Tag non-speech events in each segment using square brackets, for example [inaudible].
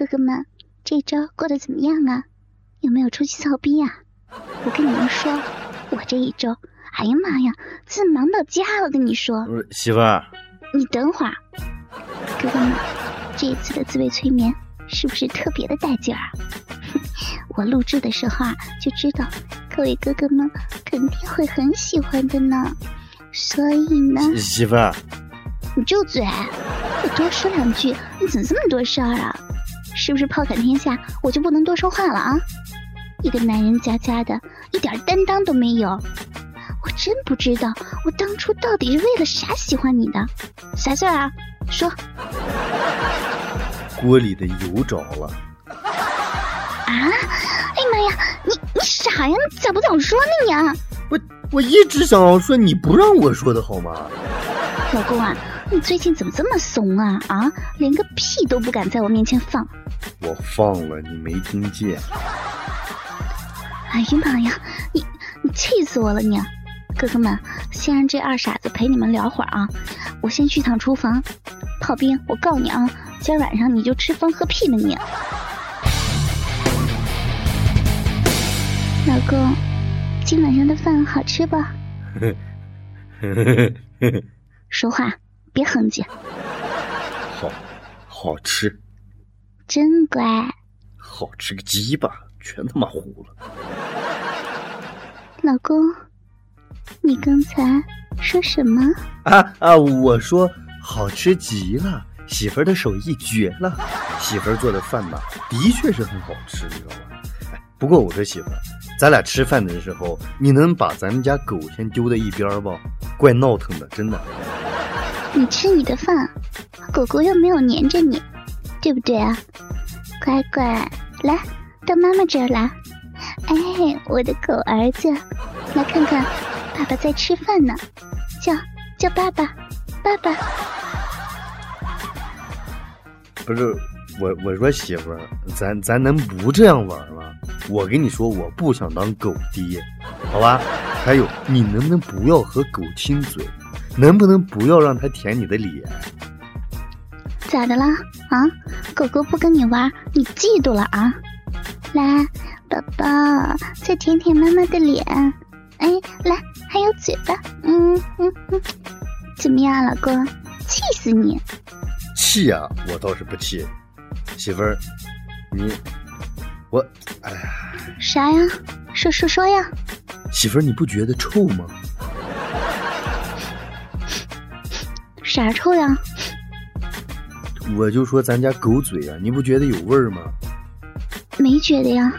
哥哥们，这周过得怎么样啊？有没有出去操逼呀？我跟你们说，我这一周，哎呀妈呀，真忙到家了。跟你说，媳妇儿，你等会儿，哥哥们，这一次的自慰催眠是不是特别的带劲儿？[laughs] 我录制的时候啊，就知道各位哥哥们肯定会很喜欢的呢。所以呢，媳妇儿，你住嘴！我多说两句，你怎么这么多事儿啊？是不是炮杆天下，我就不能多说话了啊？一个男人家家的，一点担当都没有。我真不知道，我当初到底是为了啥喜欢你的？啥事儿啊？说。锅里的油着了。啊！哎呀妈呀！你你傻呀？你咋不早说呢你啊？我我一直想要说，你不让我说的好吗？老公啊，你最近怎么这么怂啊？啊，连个屁都不敢在我面前放。我放了，你没听见。哎呀妈呀！你你气死我了你！哥哥们，先让这二傻子陪你们聊会儿啊，我先去趟厨房。炮兵，我告你啊，今儿晚上你就吃风喝屁吧你！老公，今晚上的饭好吃不？[laughs] 说话别哼唧。好，好吃。真乖。好吃个鸡巴，全他妈糊了。老公，你刚才说什么？啊啊！我说好吃极了，媳妇儿的手艺绝了，媳妇儿做的饭吧，的确是很好吃，你知道吧？不过我说媳妇儿，咱俩吃饭的时候，你能把咱们家狗先丢在一边不？怪闹腾的，真的。你吃你的饭，狗狗又没有粘着你，对不对啊？乖乖，来到妈妈这儿来。哎，我的狗儿子，来看看，爸爸在吃饭呢，叫叫爸爸，爸爸。不是我，我说媳妇儿，咱咱能不这样玩吗？我跟你说，我不想当狗爹，好吧？还有，你能不能不要和狗亲嘴？能不能不要让它舔你的脸？咋的了？啊？狗狗不跟你玩，你嫉妒了啊？来，宝宝，再舔舔妈妈的脸。哎，来，还有嘴巴。嗯嗯嗯，怎么样，老公？气死你！气呀，我倒是不气。媳妇儿，你。我，哎呀，啥呀？说说说呀！媳妇儿，你不觉得臭吗？啥臭呀？我就说咱家狗嘴啊，你不觉得有味儿吗？没觉得呀，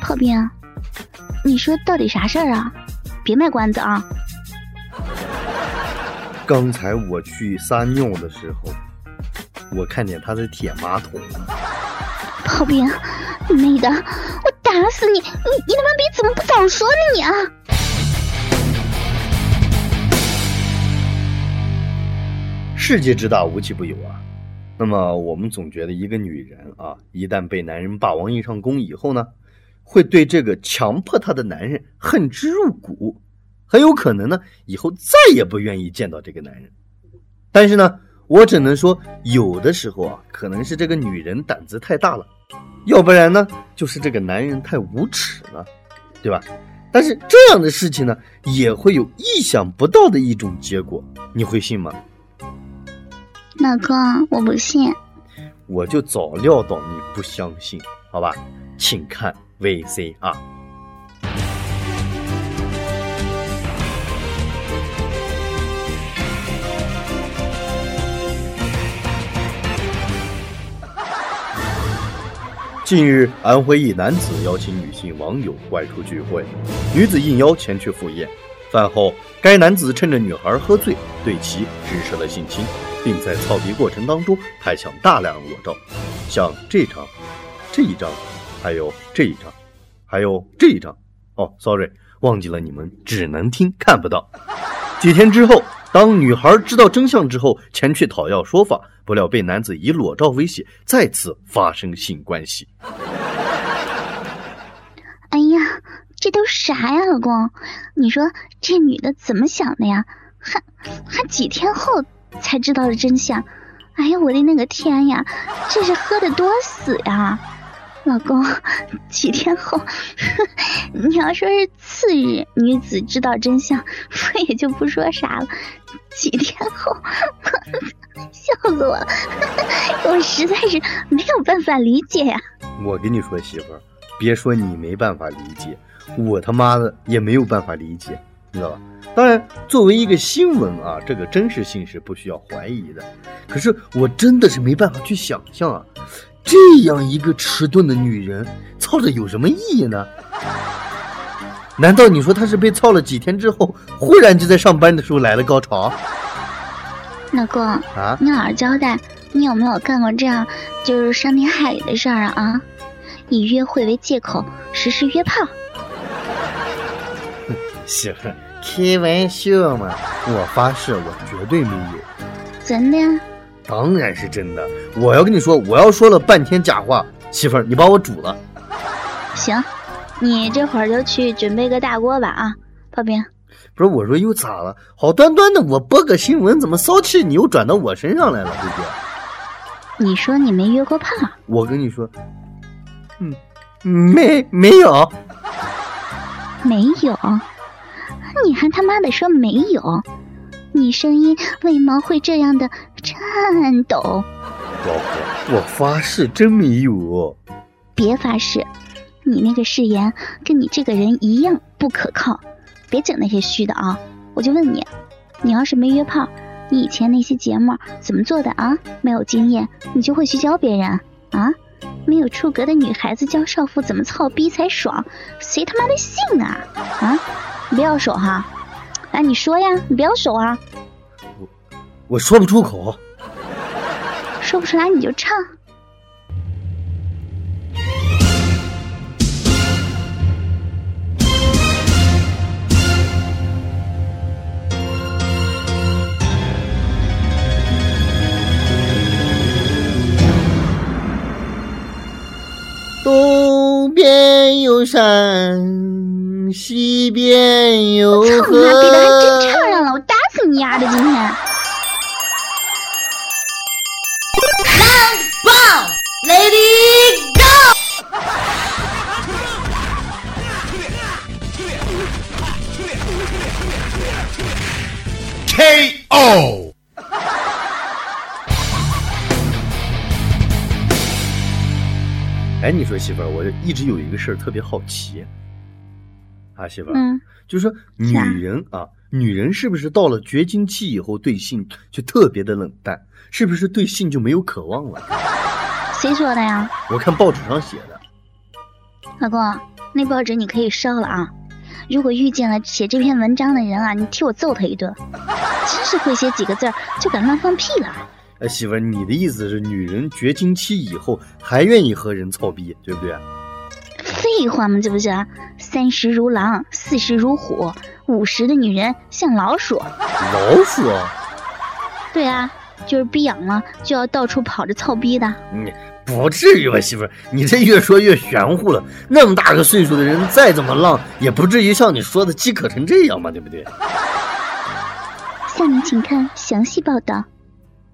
炮兵，你说到底啥事儿啊？别卖关子啊！[laughs] 刚才我去撒尿的时候，我看见他在舔马桶。[laughs] 炮兵。妹的，我打死你！你你他妈逼怎么不早说呢你啊！世界之大，无奇不有啊。那么我们总觉得一个女人啊，一旦被男人霸王硬上弓以后呢，会对这个强迫她的男人恨之入骨，很有可能呢，以后再也不愿意见到这个男人。但是呢，我只能说，有的时候啊，可能是这个女人胆子太大了。要不然呢，就是这个男人太无耻了，对吧？但是这样的事情呢，也会有意想不到的一种结果，你会信吗？老公，我不信。我就早料到你不相信，好吧？请看 VCR。近日，安徽一男子邀请女性网友外出聚会，女子应邀前去赴宴。饭后，该男子趁着女孩喝醉，对其实施了性侵，并在操逼过程当中拍下大量裸照，像这张、这一张，还有这一张，还有这一张。哦，sorry，忘记了，你们只能听看不到。几天之后。当女孩知道真相之后，前去讨要说法，不料被男子以裸照威胁，再次发生性关系。哎呀，这都啥呀，老公？你说这女的怎么想的呀？还还几天后才知道了真相，哎呀，我的那个天呀，这是喝的多死呀！老公，[laughs] 几天后，[laughs] 你要说是次日，女子知道真相，我也就不说啥了。几天后，[laughs] 笑死我了，我实在是没有办法理解呀。我跟你说，媳妇儿，别说你没办法理解，我他妈的也没有办法理解，你知道吧？当然，作为一个新闻啊，这个真实性是不需要怀疑的。可是我真的是没办法去想象啊。这样一个迟钝的女人，操着有什么意义呢？[laughs] 难道你说她是被操了几天之后，忽然就在上班的时候来了高潮？老公啊，你老实交代，你有没有干过这样就是伤天害理的事儿啊？啊，以约会为借口实施约炮？[laughs] 媳妇，开玩笑嘛！我发誓，我绝对没有。真的？当然是真的。我要跟你说，我要说了半天假话，媳妇儿，你把我煮了。行，你这会儿就去准备个大锅吧啊，炮兵。不是我说又咋了？好端端的我播个新闻，怎么骚气你又转到我身上来了，对不对？你说你没约过炮？我跟你说，嗯，没没有，没有，你还他妈的说没有？你声音为毛会这样的颤抖？老婆，我发誓真没有。别发誓，你那个誓言跟你这个人一样不可靠。别整那些虚的啊！我就问你，你要是没约炮，你以前那些节目怎么做的啊？没有经验，你就会去教别人啊？没有出格的女孩子教少妇怎么操逼才爽，谁他妈的信啊？不要手哈！哎，你说呀，你不要手啊！我我说不出口，说不出来你就唱。东边有山。西边有河。操你妈逼的，还真唱上了！我打死你丫的今天。三棒，Lady Go。K.O. 哎，你说媳妇儿，我一直有一个事儿特别好奇。啊，媳妇儿，嗯，就是说，女人啊，女人是不是到了绝经期以后对性就特别的冷淡？是不是对性就没有渴望了？谁说的呀？我看报纸上写的。老公，那报纸你可以烧了啊！如果遇见了写这篇文章的人啊，你替我揍他一顿！真是会写几个字就敢乱放屁了！哎，媳妇儿，你的意思是女人绝经期以后还愿意和人操逼，对不对？废话嘛，这不是？三十如狼，四十如虎，五十的女人像老鼠。老鼠？对啊，就是逼痒了就要到处跑着操逼的。你不至于吧，媳妇儿？你这越说越玄乎了。那么大个岁数的人，再怎么浪，也不至于像你说的饥渴成这样吧，对不对？下面请看详细报道。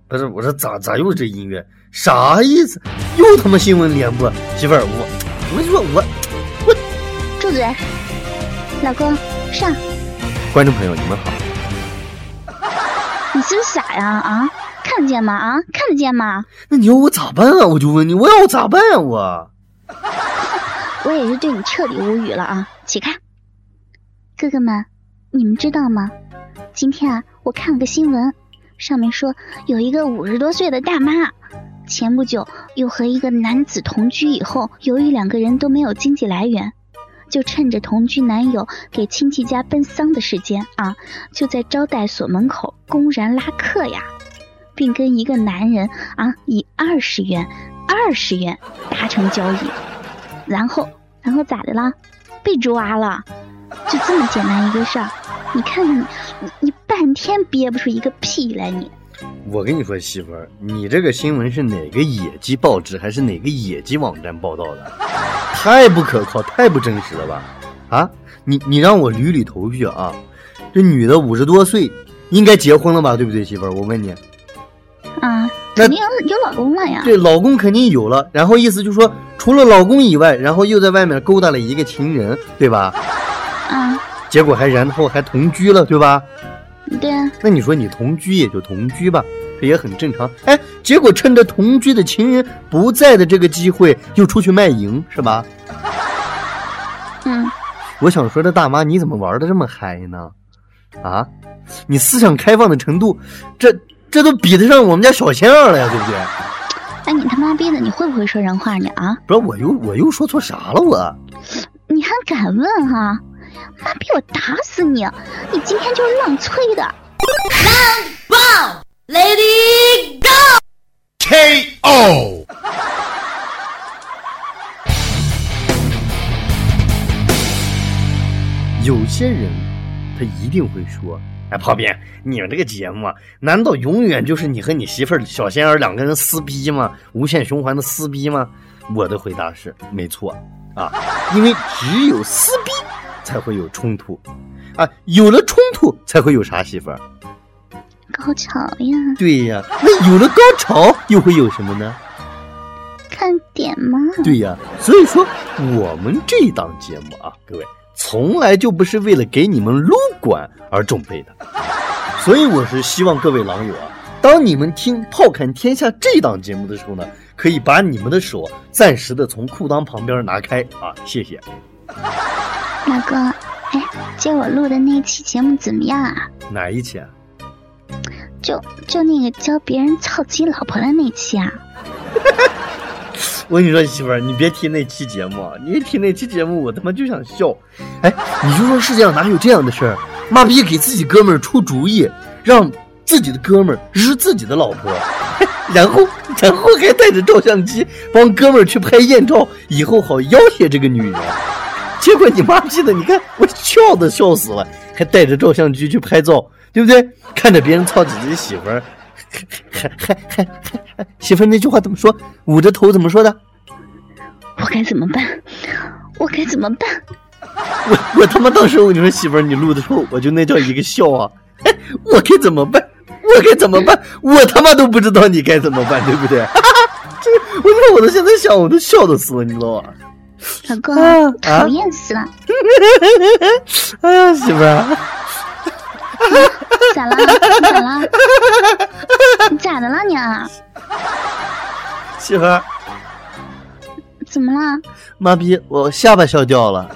不是，我说咋咋又这音乐？啥意思？又他妈新闻联播？媳妇儿，我。我跟你说，我 [coughs] 我住嘴！老公上。观众朋友，你们好。你是不是傻呀？啊，看得见吗？啊，看得见吗？那你要我咋办啊？我就问你，我要我咋办呀？我。我也是对你彻底无语了啊！起开。哥哥们，你们知道吗？今天啊，我看了个新闻，上面说有一个五十多岁的大妈。前不久又和一个男子同居，以后由于两个人都没有经济来源，就趁着同居男友给亲戚家奔丧的时间啊，就在招待所门口公然拉客呀，并跟一个男人啊以二十元二十元达成交易，然后然后咋的啦？被抓了，就这么简单一个事儿，你看看你你你半天憋不出一个屁来你。我跟你说，媳妇儿，你这个新闻是哪个野鸡报纸还是哪个野鸡网站报道的？[laughs] 太不可靠，太不真实了吧？啊，你你让我捋捋头绪啊！这女的五十多岁，应该结婚了吧？对不对，媳妇儿？我问你。啊，肯定有有老公了呀。对，老公肯定有了，然后意思就是说，除了老公以外，然后又在外面勾搭了一个情人，对吧？啊，结果还然后还同居了，对吧？对啊，那你说你同居也就同居吧，这也很正常。哎，结果趁着同居的情人不在的这个机会，又出去卖淫，是吧？嗯，我想说，这大妈你怎么玩的这么嗨呢？啊，你思想开放的程度，这这都比得上我们家小仙儿了呀，对不对？哎，你他妈逼的，你会不会说人话你啊？不是，我又我又说错啥了我？你还敢问哈？妈逼，我打死你！你今天就是浪催的。Wow! Lady Go! KO. [laughs] 有些人，他一定会说：“哎，炮兵，你们这个节目啊，难道永远就是你和你媳妇儿小仙儿两个人撕逼吗？无限循环的撕逼吗？”我的回答是：没错啊，因为只有撕逼才会有冲突啊，有了冲突才会有啥媳妇儿？高潮呀，对呀，那有了高潮又会有什么呢？看点吗。对呀，所以说我们这档节目啊，各位从来就不是为了给你们撸管而准备的，所以我是希望各位狼友啊，当你们听《炮砍天下》这档节目的时候呢，可以把你们的手暂时的从裤裆旁边拿开啊，谢谢。老公，哎，接我录的那期节目怎么样啊？哪一期啊？就就那个教别人操自己老婆的那期啊？[laughs] 我跟你说，媳妇儿，你别提那期节目，你一提那期节目，我他妈就想笑。哎，你就说世界上哪有这样的事儿？妈逼给自己哥们儿出主意，让自己的哥们儿日自己的老婆，[laughs] 然后然后还带着照相机帮哥们儿去拍艳照，以后好要挟这个女人。[laughs] 结果你妈逼的，你看我笑都笑死了，还带着照相机去拍照，对不对？看着别人操自己的媳妇儿，还还还还还媳妇儿那句话怎么说？捂着头怎么说的？我该怎么办？我该怎么办？我我他妈当时我跟你说媳妇儿，你录的时候我就那叫一个笑啊！我该怎么办？我该怎么办？我他妈都不知道你该怎么办，对不对？这 [laughs] 我说我都现在想我都笑的死了，你知道吧？老公啊，讨厌死了！[laughs] 哎呀，媳妇儿，[laughs] 咋了？你咋了？[laughs] 你咋的了你啊？媳妇儿，怎么了？妈逼，我下巴笑掉了。